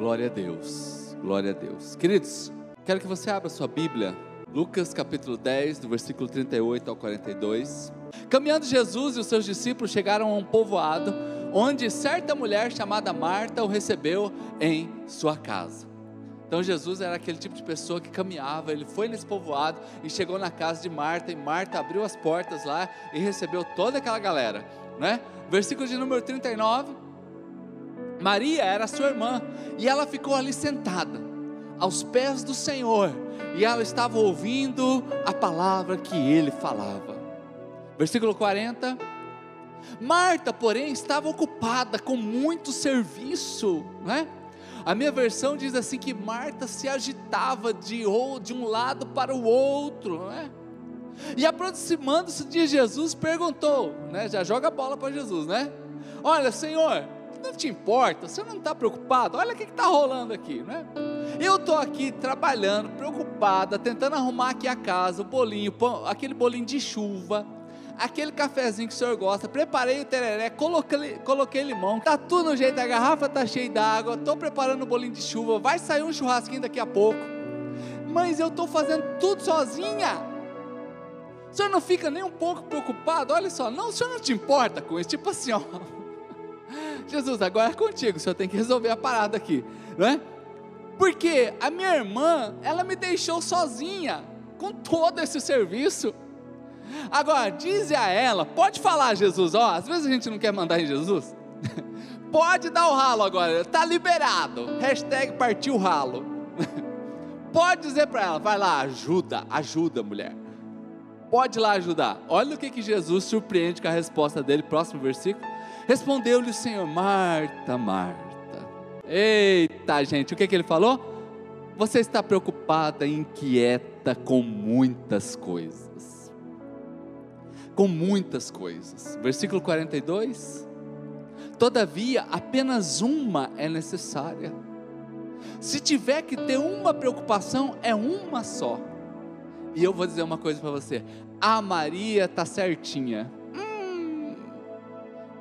Glória a Deus, glória a Deus. Queridos, quero que você abra sua Bíblia, Lucas capítulo 10, do versículo 38 ao 42. Caminhando Jesus e os seus discípulos chegaram a um povoado, onde certa mulher chamada Marta o recebeu em sua casa. Então Jesus era aquele tipo de pessoa que caminhava, ele foi nesse povoado e chegou na casa de Marta, e Marta abriu as portas lá e recebeu toda aquela galera, né? Versículo de número 39. Maria era sua irmã, e ela ficou ali sentada, aos pés do Senhor, e ela estava ouvindo a palavra que ele falava. Versículo 40. Marta, porém, estava ocupada com muito serviço, né? A minha versão diz assim que Marta se agitava de, de um lado para o outro, né? E aproximando-se de Jesus, perguntou, né? Já joga a bola para Jesus, né? Olha, Senhor, não te importa, você não está preocupado? Olha o que está rolando aqui, né? Eu estou aqui trabalhando, preocupada, tentando arrumar aqui a casa, o bolinho, aquele bolinho de chuva aquele cafezinho que o senhor gosta, preparei o tereré, coloquei, coloquei limão, tá tudo no jeito, a garrafa tá cheia d'água, estou preparando o bolinho de chuva, vai sair um churrasquinho daqui a pouco. Mas eu estou fazendo tudo sozinha. O senhor não fica nem um pouco preocupado? Olha só, não, o senhor não te importa com isso, tipo assim, ó. Jesus, agora é contigo, o senhor tem que resolver a parada aqui, não é? Porque a minha irmã, ela me deixou sozinha com todo esse serviço. Agora, diz a ela, pode falar, Jesus, ó, às vezes a gente não quer mandar em Jesus. pode dar o ralo agora, está liberado. Hashtag partiu ralo. pode dizer para ela, vai lá, ajuda, ajuda, mulher. Pode ir lá ajudar. Olha o que, que Jesus surpreende com a resposta dele, próximo versículo. Respondeu-lhe o Senhor, Marta, Marta. Eita, gente, o que, que ele falou? Você está preocupada inquieta com muitas coisas com muitas coisas. Versículo 42. Todavia, apenas uma é necessária. Se tiver que ter uma preocupação, é uma só. E eu vou dizer uma coisa para você: a Maria está certinha.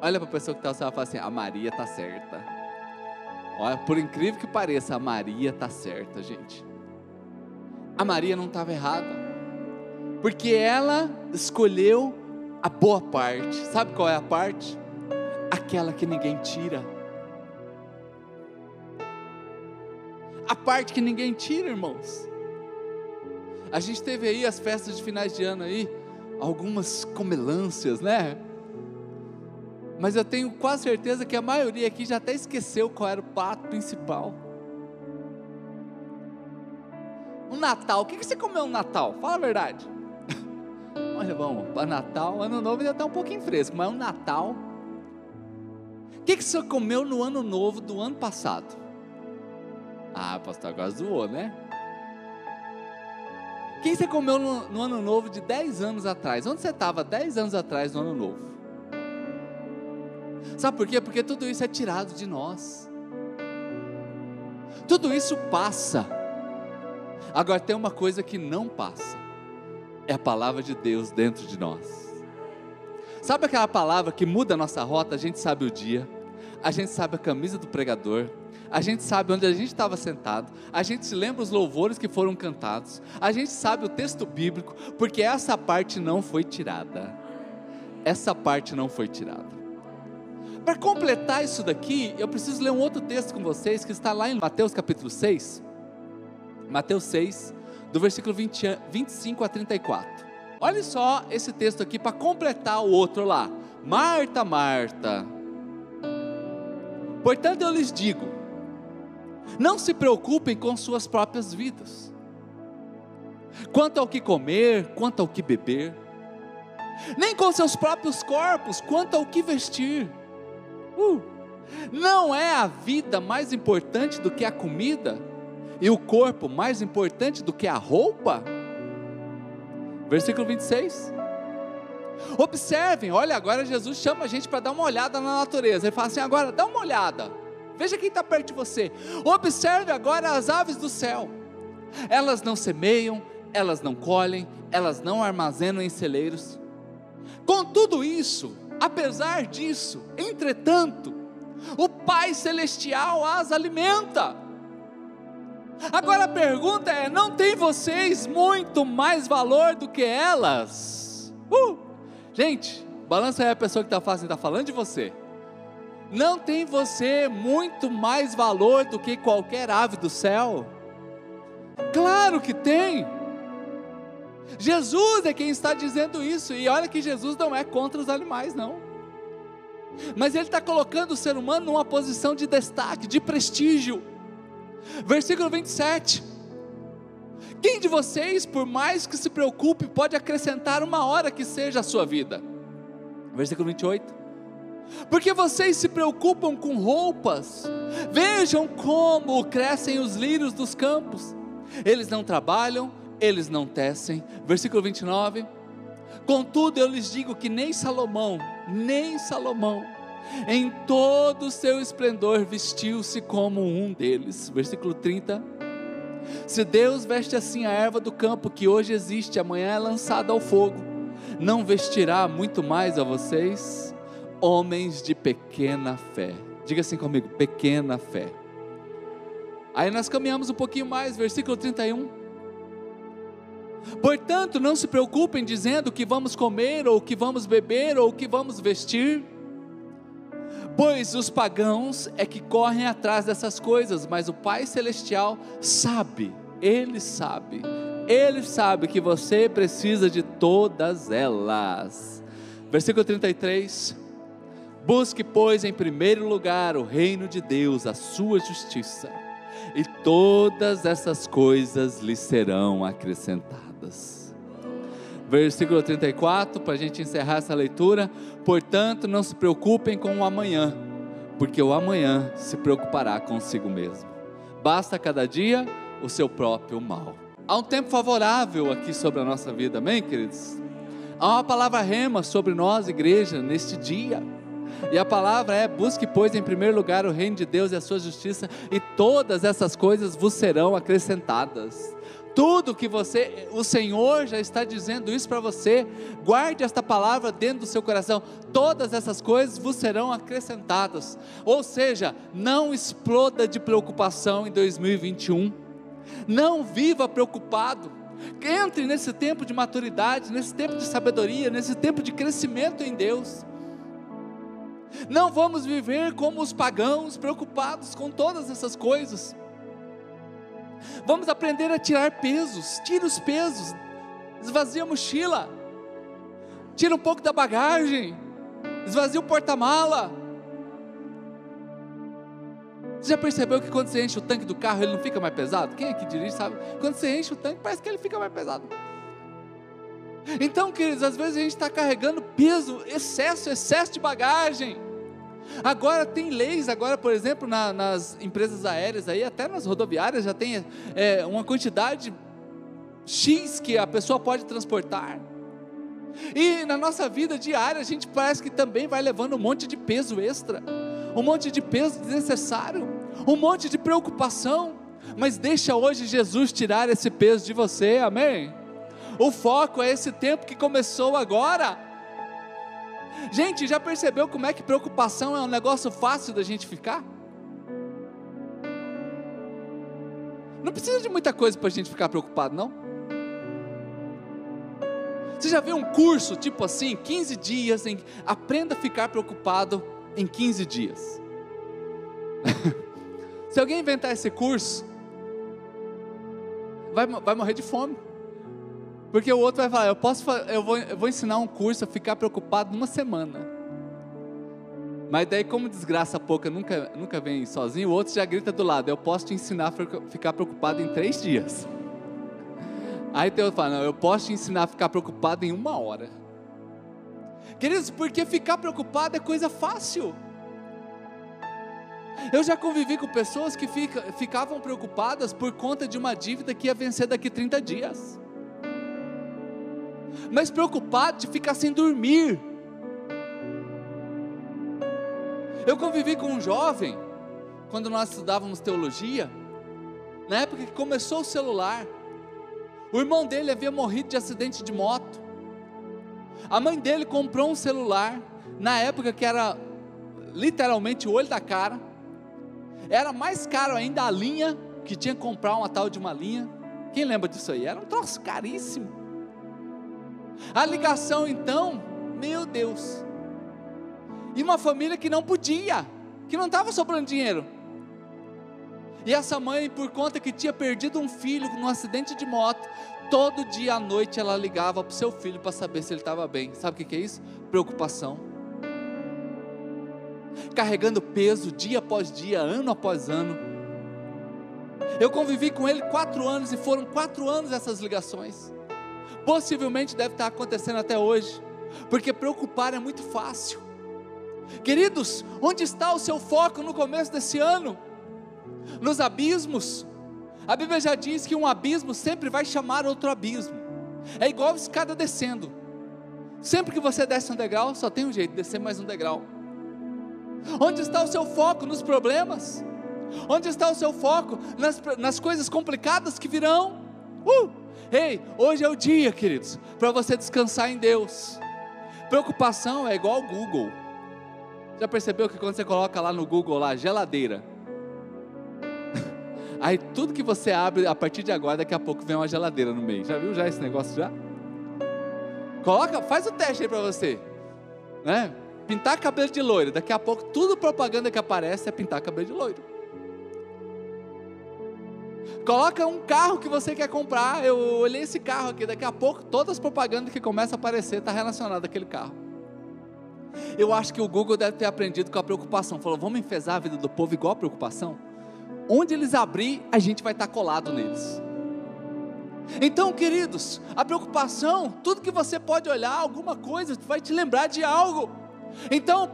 Olha para a pessoa que está e fala assim: a Maria está certa. Olha, por incrível que pareça, a Maria está certa, gente. A Maria não estava errada, porque ela escolheu a boa parte. Sabe qual é a parte? Aquela que ninguém tira. A parte que ninguém tira, irmãos. A gente teve aí as festas de finais de ano aí, algumas comelâncias, né? Mas eu tenho quase certeza que a maioria aqui já até esqueceu qual era o prato principal. O Natal, o que você comeu no Natal? Fala a verdade. Olha, vamos, para Natal, Ano Novo ainda está um pouquinho fresco, mas o Natal. O que, que você comeu no Ano Novo do ano passado? Ah, pastor, agora zoou, né? O que você comeu no, no, Ano Novo de 10 anos atrás? Onde você estava 10 anos atrás no Ano Novo? Sabe por quê? Porque tudo isso é tirado de nós. Tudo isso passa. Agora tem uma coisa que não passa é a palavra de Deus dentro de nós. Sabe aquela palavra que muda a nossa rota? A gente sabe o dia, a gente sabe a camisa do pregador, a gente sabe onde a gente estava sentado, a gente se lembra os louvores que foram cantados, a gente sabe o texto bíblico, porque essa parte não foi tirada. Essa parte não foi tirada. Para completar isso daqui, eu preciso ler um outro texto com vocês que está lá em Mateus capítulo 6. Mateus 6, do versículo 20, 25 a 34. Olha só esse texto aqui para completar o outro lá. Marta, Marta. Portanto, eu lhes digo: não se preocupem com suas próprias vidas, quanto ao que comer, quanto ao que beber, nem com seus próprios corpos, quanto ao que vestir. Uh, não é a vida mais importante do que a comida? e o corpo mais importante do que a roupa? Versículo 26. Observem, olha, agora Jesus chama a gente para dar uma olhada na natureza. Ele fala assim: agora dá uma olhada, veja quem está perto de você. Observe agora as aves do céu. Elas não semeiam, elas não colhem, elas não armazenam em celeiros. Com tudo isso, apesar disso, entretanto, o Pai Celestial as alimenta. Agora a pergunta é: não tem vocês muito mais valor do que elas? Uh! Gente, balança aí a pessoa que está fazendo, está falando de você. Não tem você muito mais valor do que qualquer ave do céu? Claro que tem. Jesus é quem está dizendo isso, e olha que Jesus não é contra os animais, não. Mas ele está colocando o ser humano numa posição de destaque, de prestígio. Versículo 27. Quem de vocês, por mais que se preocupe, pode acrescentar uma hora que seja a sua vida? Versículo 28. Porque vocês se preocupam com roupas, vejam como crescem os lírios dos campos, eles não trabalham, eles não tecem. Versículo 29. Contudo, eu lhes digo que nem Salomão, nem Salomão, em todo o seu esplendor vestiu-se como um deles. Versículo 30. Se Deus veste assim a erva do campo que hoje existe, amanhã é lançada ao fogo, não vestirá muito mais a vocês, homens de pequena fé. Diga assim comigo: pequena fé. Aí nós caminhamos um pouquinho mais, versículo 31. Portanto, não se preocupem dizendo que vamos comer, ou que vamos beber, ou que vamos vestir, pois os pagãos é que correm atrás dessas coisas, mas o Pai Celestial sabe, Ele sabe, Ele sabe que você precisa de todas elas. Versículo 33. Busque, pois, em primeiro lugar o reino de Deus, a sua justiça, e todas essas coisas lhe serão acrescentadas versículo 34, para a gente encerrar essa leitura. Portanto, não se preocupem com o amanhã, porque o amanhã se preocupará consigo mesmo. Basta cada dia o seu próprio mal. Há um tempo favorável aqui sobre a nossa vida, amém, queridos? Há uma palavra rema sobre nós, igreja, neste dia. E a palavra é: busque, pois, em primeiro lugar o reino de Deus e a sua justiça, e todas essas coisas vos serão acrescentadas tudo que você, o Senhor já está dizendo isso para você. Guarde esta palavra dentro do seu coração. Todas essas coisas vos serão acrescentadas. Ou seja, não exploda de preocupação em 2021. Não viva preocupado. Entre nesse tempo de maturidade, nesse tempo de sabedoria, nesse tempo de crescimento em Deus. Não vamos viver como os pagãos, preocupados com todas essas coisas. Vamos aprender a tirar pesos. Tira os pesos. Esvazia a mochila. Tira um pouco da bagagem. Esvazia o porta-mala. Você já percebeu que quando você enche o tanque do carro, ele não fica mais pesado? Quem é que dirige sabe? Quando você enche o tanque, parece que ele fica mais pesado. Então, queridos, às vezes a gente está carregando peso, excesso, excesso de bagagem. Agora tem leis, agora, por exemplo, na, nas empresas aéreas aí, até nas rodoviárias já tem é, uma quantidade X que a pessoa pode transportar. E na nossa vida diária a gente parece que também vai levando um monte de peso extra, um monte de peso desnecessário, um monte de preocupação. Mas deixa hoje Jesus tirar esse peso de você, amém? O foco é esse tempo que começou agora. Gente, já percebeu como é que preocupação é um negócio fácil da gente ficar? Não precisa de muita coisa para a gente ficar preocupado, não? Você já viu um curso tipo assim, 15 dias em aprenda a ficar preocupado em 15 dias? Se alguém inventar esse curso, vai, vai morrer de fome. Porque o outro vai falar, eu posso, eu vou, eu vou ensinar um curso a ficar preocupado numa semana. Mas daí, como desgraça pouca nunca, nunca vem sozinho, o outro já grita do lado, eu posso te ensinar a ficar preocupado em três dias. Aí outro fala, não, eu posso te ensinar a ficar preocupado em uma hora. Queridos, porque ficar preocupado é coisa fácil. Eu já convivi com pessoas que fica, ficavam preocupadas por conta de uma dívida que ia vencer daqui 30 dias mas preocupado de ficar sem dormir. Eu convivi com um jovem, quando nós estudávamos teologia, na época que começou o celular, o irmão dele havia morrido de acidente de moto, a mãe dele comprou um celular, na época que era literalmente o olho da cara, era mais caro ainda a linha que tinha que comprar uma tal de uma linha. Quem lembra disso aí? Era um troço caríssimo. A ligação então, meu Deus. E uma família que não podia, que não estava sobrando dinheiro. E essa mãe, por conta que tinha perdido um filho num acidente de moto, todo dia à noite ela ligava para o seu filho para saber se ele estava bem. Sabe o que é isso? Preocupação. Carregando peso dia após dia, ano após ano. Eu convivi com ele quatro anos e foram quatro anos essas ligações. Possivelmente deve estar acontecendo até hoje, porque preocupar é muito fácil. Queridos, onde está o seu foco no começo desse ano? nos abismos. A Bíblia já diz que um abismo sempre vai chamar outro abismo. É igual escada descendo. Sempre que você desce um degrau, só tem um jeito, descer mais um degrau. Onde está o seu foco? Nos problemas? Onde está o seu foco? Nas, nas coisas complicadas que virão? Uh! Ei, hoje é o dia, queridos, para você descansar em Deus. Preocupação é igual ao Google. Já percebeu que quando você coloca lá no Google lá, geladeira, Aí tudo que você abre a partir de agora, daqui a pouco vem uma geladeira no meio. Já viu já esse negócio já? Coloca, faz o teste aí para você. Né? Pintar cabelo de loiro. Daqui a pouco tudo propaganda que aparece é pintar cabelo de loiro. Coloca um carro que você quer comprar. Eu olhei esse carro aqui. Daqui a pouco todas as propagandas que começam a aparecer estão tá relacionadas àquele carro. Eu acho que o Google deve ter aprendido com a preocupação. Falou, vamos enfesar a vida do povo igual a preocupação? onde eles abrir, a gente vai estar colado neles. Então, queridos, a preocupação, tudo que você pode olhar, alguma coisa, vai te lembrar de algo. Então,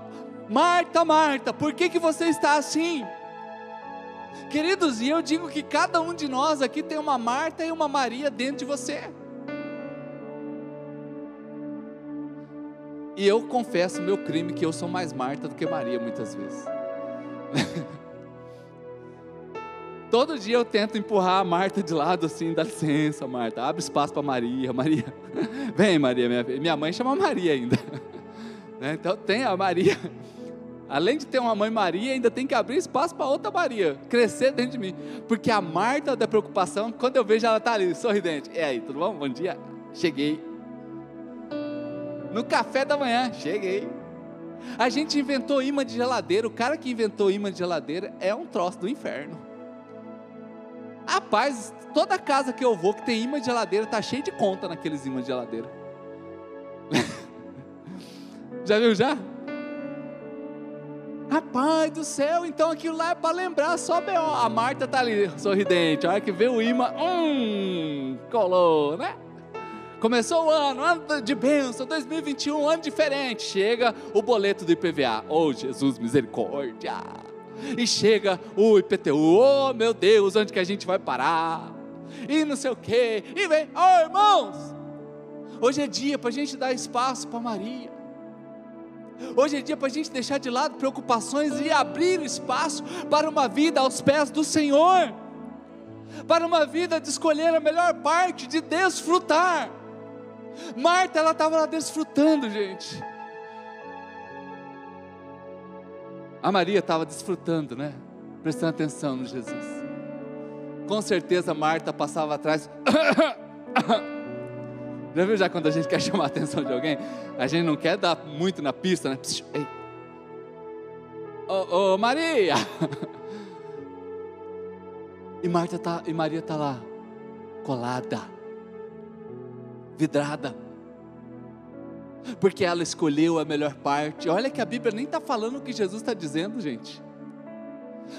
Marta, Marta, por que, que você está assim? Queridos, e eu digo que cada um de nós aqui tem uma Marta e uma Maria dentro de você. E eu confesso meu crime que eu sou mais Marta do que Maria muitas vezes. Todo dia eu tento empurrar a Marta de lado assim, dá licença, Marta, abre espaço para Maria, Maria, vem Maria, minha, minha mãe chama Maria ainda, né? então tem a Maria, além de ter uma mãe Maria, ainda tem que abrir espaço para outra Maria, crescer dentro de mim, porque a Marta da preocupação, quando eu vejo ela tá ali, sorridente, e aí, tudo bom? Bom dia, cheguei, no café da manhã, cheguei, a gente inventou imã de geladeira, o cara que inventou imã de geladeira é um troço do inferno, Rapaz, toda casa que eu vou que tem imã de geladeira tá cheio de conta naqueles imãs de geladeira. já viu já? Rapaz do céu, então aquilo lá é para lembrar só B.O. A Marta tá ali, sorridente. A hora que vê o imã, hum, colou, né? Começou o ano, ano de bênção, 2021, ano diferente. Chega o boleto do IPVA. Oh, Jesus, misericórdia e chega o IPTU, oh meu Deus, onde que a gente vai parar? E não sei o que, e vem, oh irmãos, hoje é dia para a gente dar espaço para Maria. Hoje é dia para a gente deixar de lado preocupações e abrir espaço para uma vida aos pés do Senhor, para uma vida de escolher a melhor parte, de desfrutar. Marta, ela estava lá desfrutando, gente. A Maria estava desfrutando, né? Prestando atenção no Jesus. Com certeza Marta passava atrás. Já viu já quando a gente quer chamar a atenção de alguém? A gente não quer dar muito na pista, né? ei. Ô, ô Maria! E Marta tá, e Maria tá lá, colada, vidrada porque ela escolheu a melhor parte. Olha que a Bíblia nem está falando o que Jesus está dizendo, gente.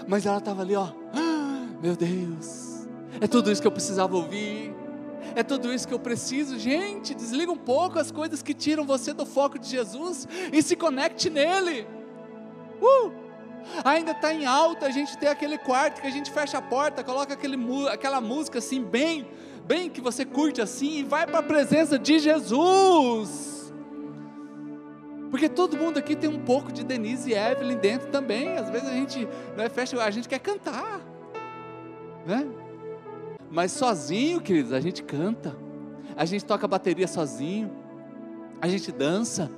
Mas ela estava ali, ó. Ah, meu Deus, é tudo isso que eu precisava ouvir. É tudo isso que eu preciso, gente. Desliga um pouco as coisas que tiram você do foco de Jesus e se conecte nele. Uh! Ainda está em alta a gente ter aquele quarto que a gente fecha a porta, coloca aquele, aquela música assim, bem, bem que você curte assim, e vai para a presença de Jesus. Porque todo mundo aqui tem um pouco de Denise e Evelyn dentro também. Às vezes a gente não é festa, a gente quer cantar, né? Mas sozinho, queridos, a gente canta. A gente toca bateria sozinho. A gente dança.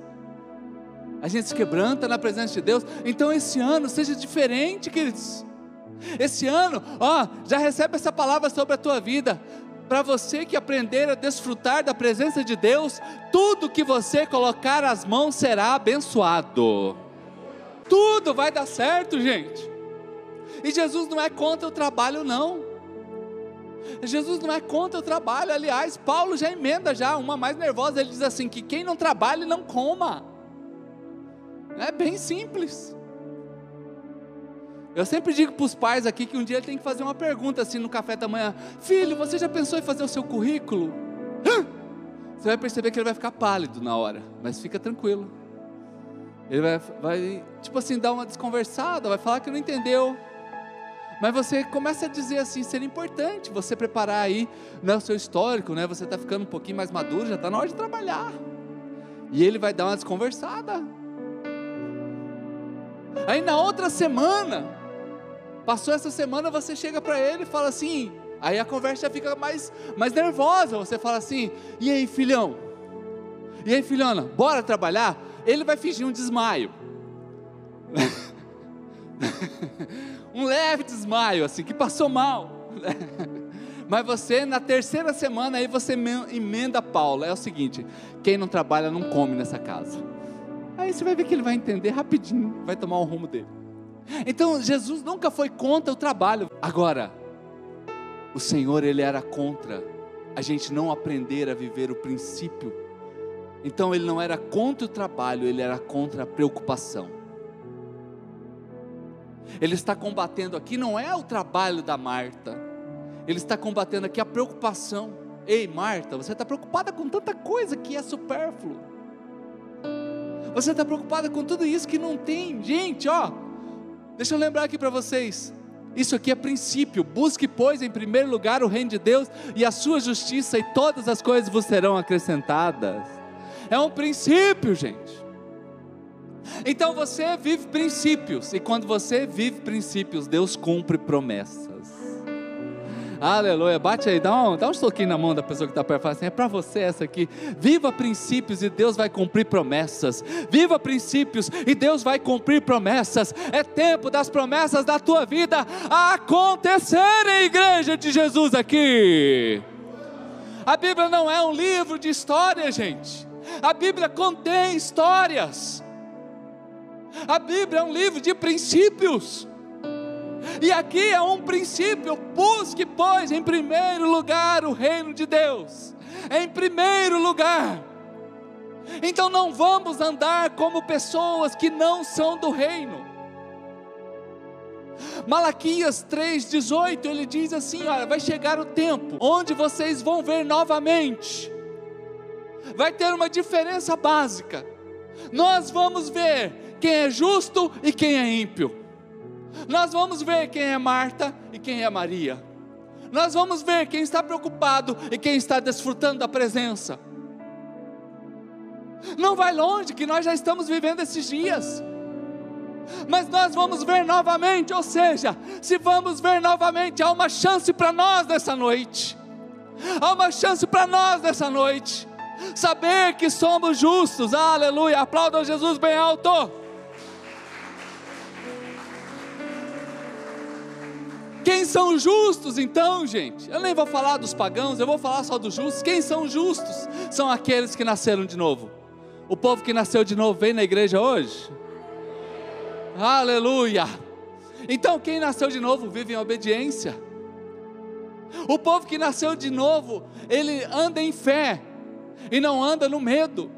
A gente se quebranta na presença de Deus. Então esse ano seja diferente, queridos. Esse ano, ó, já recebe essa palavra sobre a tua vida. Para você que aprender a desfrutar da presença de Deus, tudo que você colocar as mãos será abençoado. Tudo vai dar certo, gente. E Jesus não é contra o trabalho, não. Jesus não é contra o trabalho. Aliás, Paulo já emenda já uma mais nervosa. Ele diz assim que quem não trabalha não coma. É bem simples. Eu sempre digo para os pais aqui que um dia ele tem que fazer uma pergunta assim no café da manhã: Filho, você já pensou em fazer o seu currículo? Você vai perceber que ele vai ficar pálido na hora, mas fica tranquilo. Ele vai, vai tipo assim, dar uma desconversada, vai falar que não entendeu. Mas você começa a dizer assim, seria importante você preparar aí né, o seu histórico, né? Você está ficando um pouquinho mais maduro, já está na hora de trabalhar. E ele vai dar uma desconversada. Aí na outra semana, passou essa semana, você chega para ele e fala assim, aí a conversa já fica mais, mais nervosa. Você fala assim, e aí filhão? E aí filhona, bora trabalhar? Ele vai fingir um desmaio. um leve desmaio, assim, que passou mal. Mas você, na terceira semana, aí você emenda Paulo. É o seguinte: quem não trabalha não come nessa casa. Aí você vai ver que ele vai entender rapidinho, vai tomar o rumo dele. Então, Jesus nunca foi contra o trabalho. Agora, o Senhor, ele era contra a gente não aprender a viver o princípio. Então, ele não era contra o trabalho, ele era contra a preocupação. Ele está combatendo aqui não é o trabalho da Marta, ele está combatendo aqui a preocupação. Ei, Marta, você está preocupada com tanta coisa que é supérfluo. Você está preocupada com tudo isso que não tem. Gente, ó, deixa eu lembrar aqui para vocês. Isso aqui é princípio. Busque, pois, em primeiro lugar o reino de Deus e a sua justiça, e todas as coisas vos serão acrescentadas. É um princípio, gente. Então você vive princípios, e quando você vive princípios, Deus cumpre promessas. Aleluia, bate aí, dá um, dá um toquinho na mão da pessoa que está perto, fala assim, é para você essa aqui, viva princípios e Deus vai cumprir promessas, viva princípios e Deus vai cumprir promessas, é tempo das promessas da tua vida acontecerem, igreja de Jesus aqui, a Bíblia não é um livro de história gente, a Bíblia contém histórias, a Bíblia é um livro de princípios. E aqui é um princípio: busque, pois, em primeiro lugar o reino de Deus. Em primeiro lugar. Então não vamos andar como pessoas que não são do reino. Malaquias 3,18 ele diz assim: Olha, vai chegar o tempo onde vocês vão ver novamente, vai ter uma diferença básica. Nós vamos ver quem é justo e quem é ímpio. Nós vamos ver quem é Marta e quem é Maria. Nós vamos ver quem está preocupado e quem está desfrutando da presença. Não vai longe que nós já estamos vivendo esses dias. Mas nós vamos ver novamente, ou seja, se vamos ver novamente, há uma chance para nós nessa noite. Há uma chance para nós nessa noite. Saber que somos justos, aleluia. Aplaudam Jesus bem alto. Quem são justos então, gente? Eu nem vou falar dos pagãos, eu vou falar só dos justos. Quem são justos? São aqueles que nasceram de novo. O povo que nasceu de novo vem na igreja hoje? Aleluia! Então, quem nasceu de novo vive em obediência. O povo que nasceu de novo, ele anda em fé e não anda no medo.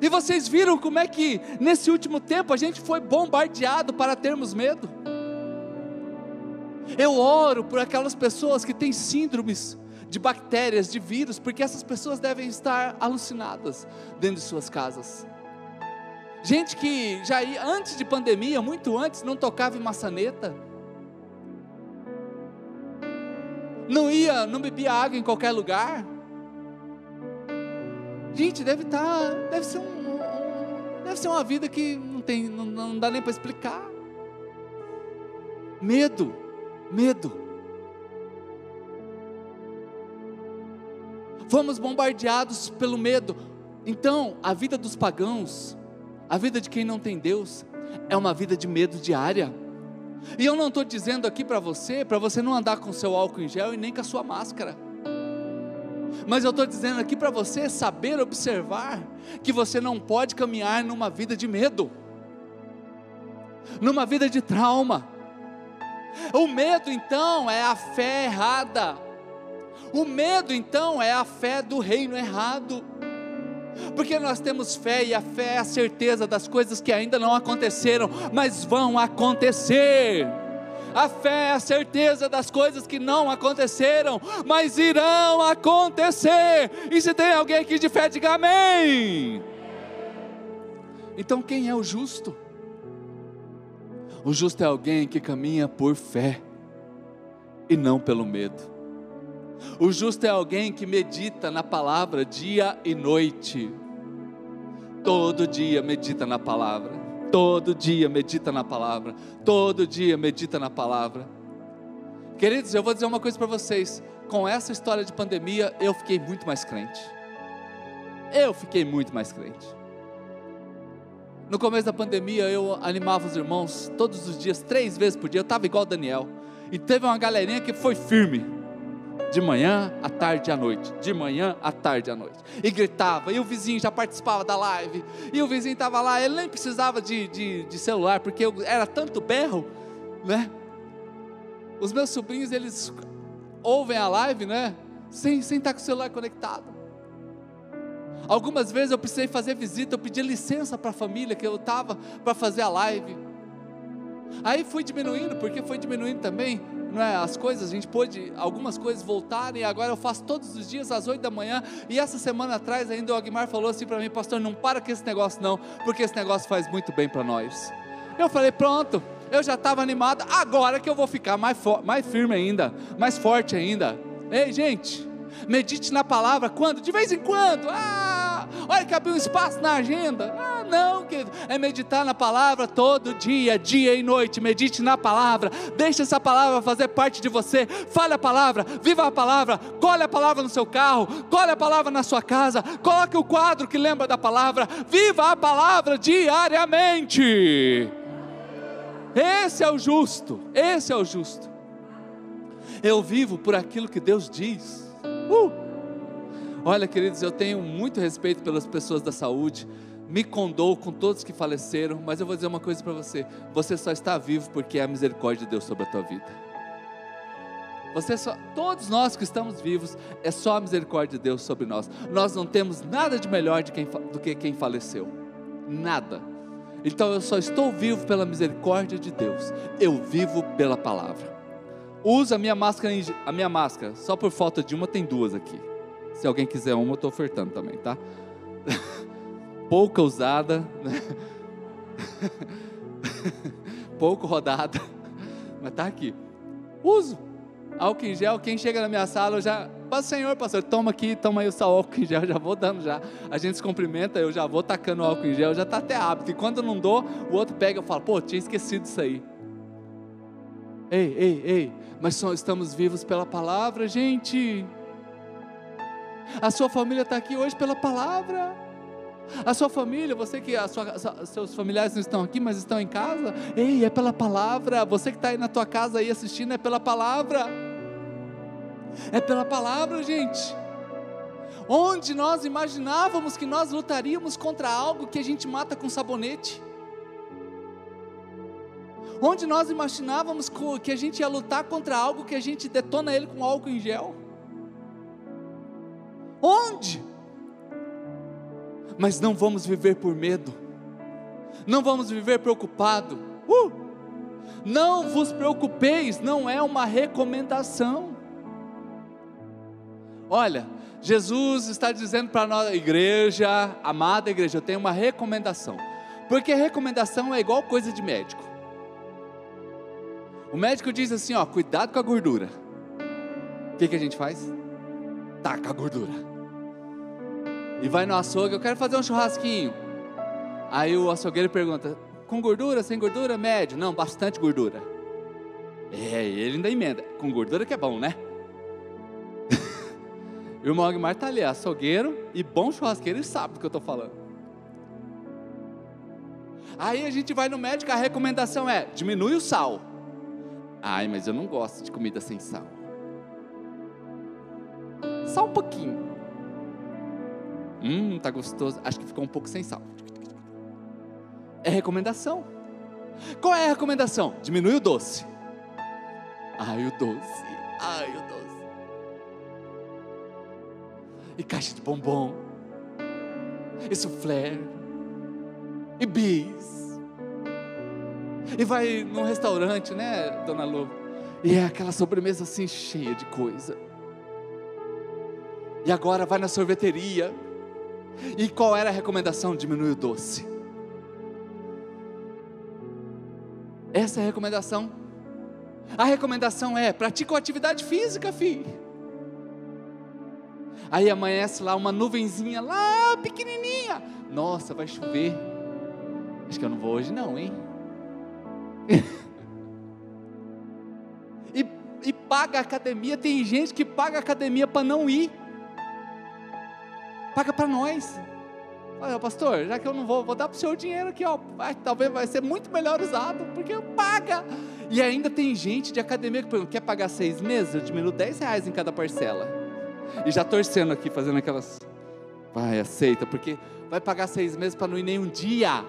E vocês viram como é que nesse último tempo a gente foi bombardeado para termos medo? Eu oro por aquelas pessoas que têm síndromes de bactérias, de vírus, porque essas pessoas devem estar alucinadas dentro de suas casas. Gente que já ia, antes de pandemia, muito antes, não tocava em maçaneta. Não ia, não bebia água em qualquer lugar. Gente, deve estar, tá, deve ser um, deve ser uma vida que não tem, não, não dá nem para explicar. Medo, medo. Fomos bombardeados pelo medo. Então, a vida dos pagãos, a vida de quem não tem Deus, é uma vida de medo diária. E eu não estou dizendo aqui para você, para você não andar com seu álcool em gel e nem com a sua máscara. Mas eu estou dizendo aqui para você saber observar que você não pode caminhar numa vida de medo, numa vida de trauma. O medo então é a fé errada. O medo então é a fé do reino errado. Porque nós temos fé e a fé é a certeza das coisas que ainda não aconteceram, mas vão acontecer. A fé é a certeza das coisas que não aconteceram, mas irão acontecer. E se tem alguém aqui de fé, diga amém. Então, quem é o justo? O justo é alguém que caminha por fé e não pelo medo. O justo é alguém que medita na palavra dia e noite. Todo dia medita na palavra. Todo dia medita na palavra. Todo dia medita na palavra. Queridos, eu vou dizer uma coisa para vocês. Com essa história de pandemia, eu fiquei muito mais crente. Eu fiquei muito mais crente. No começo da pandemia, eu animava os irmãos todos os dias, três vezes por dia. Eu estava igual Daniel. E teve uma galerinha que foi firme de manhã, à tarde à noite, de manhã, à tarde à noite, e gritava, e o vizinho já participava da live, e o vizinho estava lá, ele nem precisava de, de, de celular, porque era tanto berro, né? Os meus sobrinhos, eles ouvem a live, né? Sem, sem estar com o celular conectado. Algumas vezes eu precisei fazer visita, eu pedi licença para a família que eu estava para fazer a live. Aí fui diminuindo, porque foi diminuindo também não é, as coisas, a gente pôde algumas coisas voltarem, agora eu faço todos os dias às 8 da manhã, e essa semana atrás ainda o Aguimar falou assim para mim, pastor, não para com esse negócio não, porque esse negócio faz muito bem para nós. Eu falei, pronto, eu já estava animado, agora que eu vou ficar mais, mais firme ainda, mais forte ainda. Ei, gente, medite na palavra quando? De vez em quando. Ah, olha que abriu um espaço na agenda. Ah, não, querido. É meditar na palavra todo dia, dia e noite. Medite na palavra. Deixe essa palavra fazer parte de você. Fale a palavra, viva a palavra. Cole a palavra no seu carro, cole a palavra na sua casa. Coloque o quadro que lembra da palavra. Viva a palavra diariamente. Esse é o justo. Esse é o justo. Eu vivo por aquilo que Deus diz. Uh! Olha, queridos, eu tenho muito respeito pelas pessoas da saúde, me condoo com todos que faleceram, mas eu vou dizer uma coisa para você: você só está vivo porque é a misericórdia de Deus sobre a tua vida. Você só, todos nós que estamos vivos, é só a misericórdia de Deus sobre nós. Nós não temos nada de melhor de quem, do que quem faleceu. Nada. Então eu só estou vivo pela misericórdia de Deus. Eu vivo pela palavra. Usa a minha máscara, a minha máscara. Só por falta de uma tem duas aqui. Se alguém quiser uma, eu estou ofertando também, tá? Pouca usada, né? pouco rodada, mas tá aqui. Uso álcool em gel. Quem chega na minha sala, eu já, Paz Senhor, pastor, toma aqui, toma aí o seu álcool em gel, já vou dando já. A gente se cumprimenta, eu já vou tacando álcool em gel, já está até hábito. E quando eu não dou, o outro pega e fala, pô, tinha esquecido isso aí. Ei, ei, ei, mas só estamos vivos pela palavra, gente. A sua família está aqui hoje pela palavra. A sua família, você que sua, seus familiares não estão aqui, mas estão em casa, ei, é pela palavra. Você que está aí na tua casa aí assistindo, é pela palavra. É pela palavra, gente. Onde nós imaginávamos que nós lutaríamos contra algo que a gente mata com sabonete. Onde nós imaginávamos que a gente ia lutar contra algo que a gente detona ele com álcool em gel. Onde? Mas não vamos viver por medo. Não vamos viver preocupado. Uh! Não vos preocupeis, não é uma recomendação. Olha, Jesus está dizendo para nós, igreja, amada igreja, eu tenho uma recomendação. Porque recomendação é igual coisa de médico. O médico diz assim: ó, cuidado com a gordura. O que, que a gente faz? Taca a gordura. E vai no açougue, eu quero fazer um churrasquinho. Aí o açougueiro pergunta: com gordura, sem gordura, médio? Não, bastante gordura. É, ele ainda emenda. Com gordura que é bom, né? e o irmão Agmar está ali, açougueiro e bom churrasqueiro, ele sabe do que eu estou falando. Aí a gente vai no médico, a recomendação é: diminui o sal. Ai, mas eu não gosto de comida sem sal. Só um pouquinho. Hum, tá gostoso. Acho que ficou um pouco sem sal. É recomendação. Qual é a recomendação? Diminui o doce. Ai, o doce. Ai, o doce. E caixa de bombom. E soufflé. E bis. E vai num restaurante, né, dona Lu? E é aquela sobremesa assim cheia de coisa. E agora vai na sorveteria. E qual era a recomendação? Diminui o doce. Essa é a recomendação. A recomendação é: pratica atividade física, filho. Aí amanhece lá uma nuvenzinha lá pequenininha. Nossa, vai chover. Acho que eu não vou hoje não, hein? e, e paga academia. Tem gente que paga academia para não ir. Paga para nós. Olha, pastor, já que eu não vou, vou dar para o senhor dinheiro aqui, ó. Vai, talvez vai ser muito melhor usado, porque paga. E ainda tem gente de academia que pergunta, quer pagar seis meses? Eu diminuo 10 reais em cada parcela. E já torcendo aqui, fazendo aquelas. Vai, aceita, porque vai pagar seis meses para não ir nenhum dia.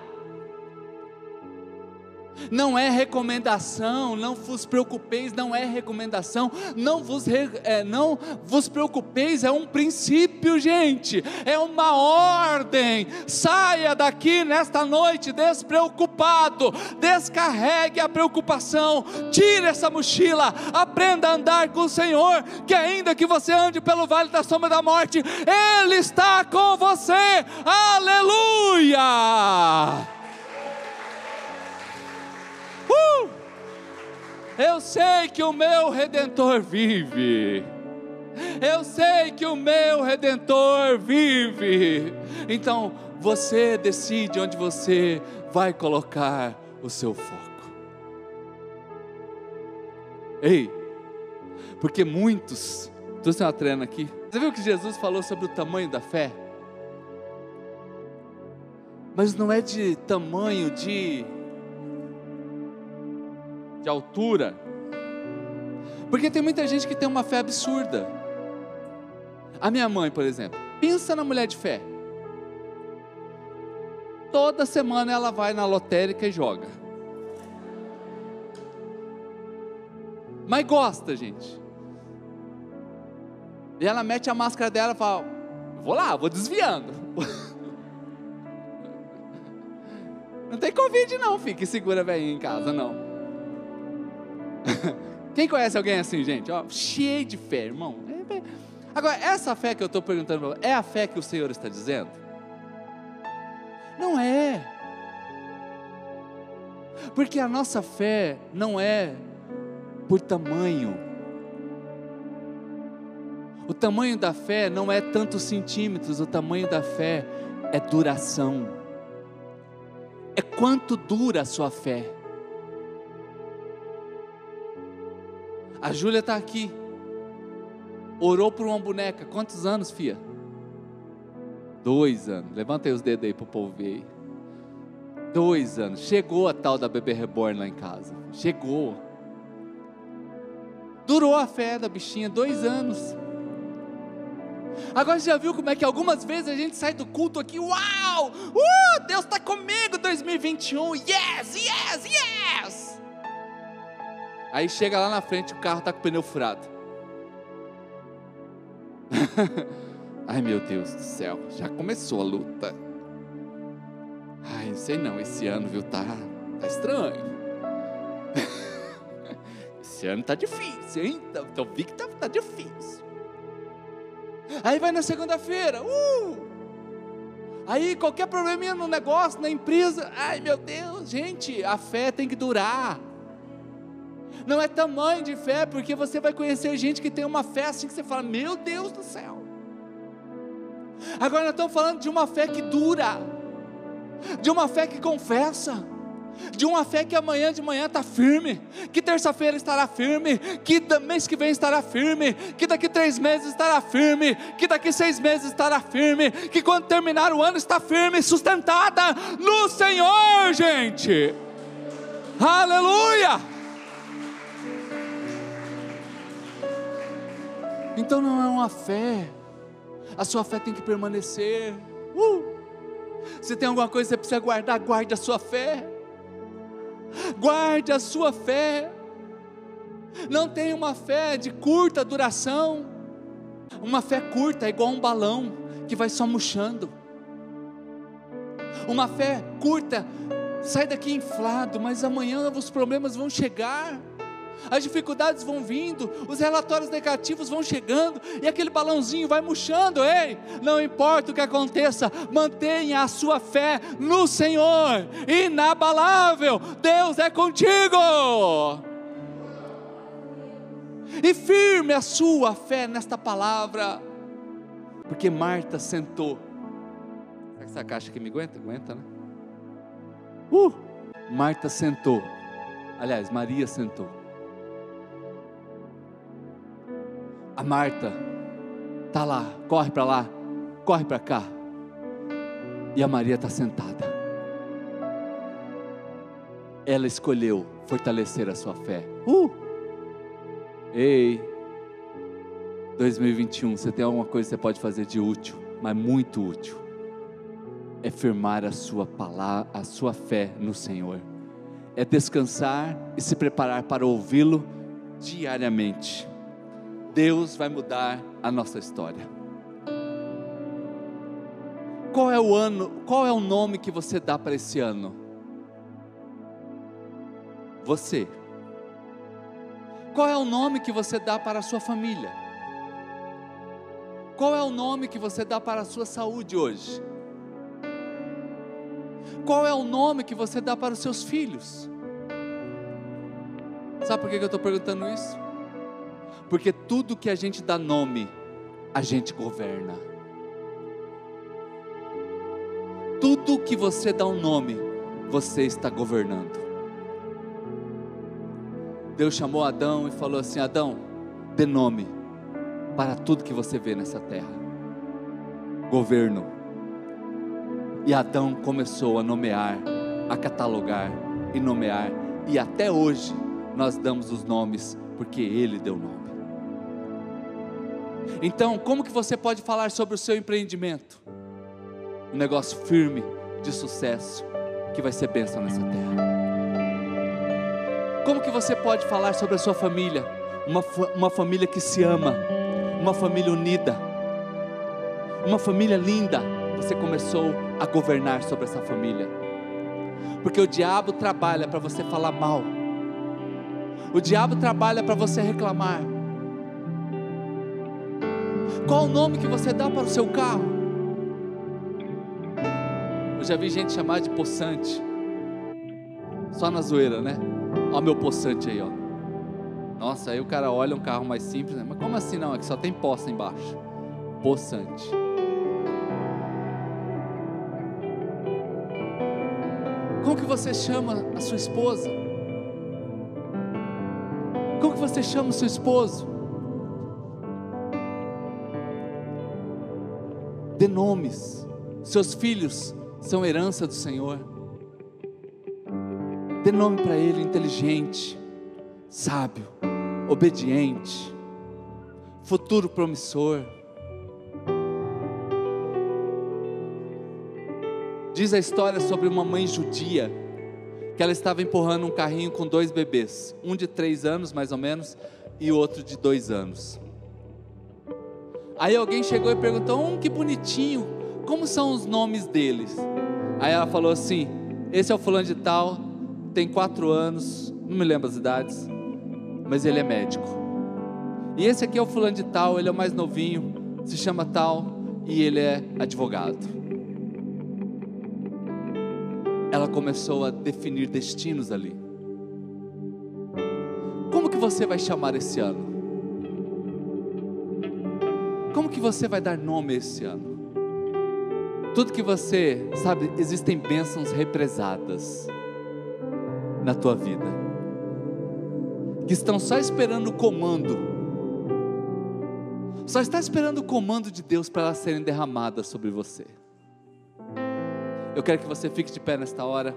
Não é recomendação, não vos preocupeis, não é recomendação, não vos, é, não vos preocupeis, é um princípio, gente, é uma ordem. Saia daqui nesta noite despreocupado, descarregue a preocupação, tire essa mochila, aprenda a andar com o Senhor, que ainda que você ande pelo vale da sombra da morte, Ele está com você, aleluia! Uh! Eu sei que o meu redentor vive. Eu sei que o meu redentor vive. Então, você decide onde você vai colocar o seu foco. Ei, porque muitos, trouxe uma trena aqui. Você viu que Jesus falou sobre o tamanho da fé? Mas não é de tamanho de de altura. Porque tem muita gente que tem uma fé absurda. A minha mãe, por exemplo, pensa na mulher de fé. Toda semana ela vai na lotérica e joga. Mas gosta, gente. E ela mete a máscara dela e fala: Vou lá, vou desviando. Não tem Covid, não, fique segura, velhinha, em casa, não. Quem conhece alguém assim, gente? Ó, cheio de fé, irmão. É Agora, essa fé que eu estou perguntando, é a fé que o Senhor está dizendo? Não é. Porque a nossa fé não é por tamanho. O tamanho da fé não é tantos centímetros, o tamanho da fé é duração. É quanto dura a sua fé. A Júlia está aqui. Orou por uma boneca. Quantos anos, fia? Dois anos. Levanta aí os dedos aí para o povo ver. Dois anos. Chegou a tal da bebê reborn lá em casa. Chegou. Durou a fé da bichinha dois anos. Agora já viu como é que algumas vezes a gente sai do culto aqui, uau! Uh, Deus está comigo 2021, yes, yes, yes! Aí chega lá na frente, o carro está com o pneu furado. Ai meu Deus do céu, já começou a luta. Ai, não sei não, esse ano, viu, tá, tá estranho. esse ano tá difícil, hein? Então, então vi que tá, tá difícil. Aí vai na segunda-feira, uh! Aí qualquer probleminha no negócio, na empresa, ai meu Deus, gente, a fé tem que durar não é tamanho de fé, porque você vai conhecer gente que tem uma fé assim que você fala: Meu Deus do céu. Agora nós estamos falando de uma fé que dura, de uma fé que confessa, de uma fé que amanhã de manhã está firme, que terça-feira estará firme, que mês que vem estará firme, que daqui três meses estará firme, que daqui seis meses estará firme, que quando terminar o ano está firme, sustentada no Senhor, gente. Aleluia! Então não é uma fé, a sua fé tem que permanecer. Uh! Se tem alguma coisa que você precisa guardar, guarde a sua fé guarde a sua fé. Não tenha uma fé de curta duração. Uma fé curta é igual um balão que vai só murchando. Uma fé curta sai daqui inflado, mas amanhã os problemas vão chegar as dificuldades vão vindo, os relatórios negativos vão chegando, e aquele balãozinho vai murchando. Ei, não importa o que aconteça, mantenha a sua fé no Senhor, inabalável. Deus é contigo. E firme a sua fé nesta palavra, porque Marta sentou. Será que essa caixa aqui me aguenta? Aguenta, né? Uh! Marta sentou. Aliás, Maria sentou A Marta tá lá, corre para lá, corre para cá. E a Maria está sentada. Ela escolheu fortalecer a sua fé. Uh! Ei, 2021, você tem alguma coisa que você pode fazer de útil, mas muito útil. É firmar a sua palavra, a sua fé no Senhor. É descansar e se preparar para ouvi-lo diariamente. Deus vai mudar a nossa história. Qual é o ano, qual é o nome que você dá para esse ano? Você. Qual é o nome que você dá para a sua família? Qual é o nome que você dá para a sua saúde hoje? Qual é o nome que você dá para os seus filhos? Sabe por que eu estou perguntando isso? Porque tudo que a gente dá nome, a gente governa. Tudo que você dá um nome, você está governando. Deus chamou Adão e falou assim: Adão, dê nome para tudo que você vê nessa terra. Governo. E Adão começou a nomear, a catalogar e nomear, e até hoje nós damos os nomes porque ele deu nome. Então, como que você pode falar sobre o seu empreendimento? Um negócio firme, de sucesso, que vai ser bênção nessa terra. Como que você pode falar sobre a sua família? Uma, uma família que se ama, uma família unida, uma família linda. Você começou a governar sobre essa família, porque o diabo trabalha para você falar mal, o diabo trabalha para você reclamar, qual o nome que você dá para o seu carro? Eu já vi gente chamar de poçante. Só na zoeira, né? Ó meu poçante aí, ó. Nossa, aí o cara olha um carro mais simples, né? Mas como assim não? É que só tem poça embaixo. Poçante. Como que você chama a sua esposa? Como que você chama o seu esposo? Dê nomes. Seus filhos são herança do Senhor. Dê nome para ele inteligente, sábio, obediente, futuro promissor. Diz a história sobre uma mãe judia que ela estava empurrando um carrinho com dois bebês, um de três anos mais ou menos e outro de dois anos. Aí alguém chegou e perguntou: Hum, que bonitinho, como são os nomes deles? Aí ela falou assim: Esse é o fulano de tal, tem quatro anos, não me lembro as idades, mas ele é médico. E esse aqui é o fulano de tal, ele é o mais novinho, se chama tal e ele é advogado. Ela começou a definir destinos ali. Como que você vai chamar esse ano? Que você vai dar nome esse ano? Tudo que você, sabe, existem bênçãos represadas. na tua vida, que estão só esperando o comando, só está esperando o comando de Deus para elas serem derramadas sobre você. Eu quero que você fique de pé nesta hora.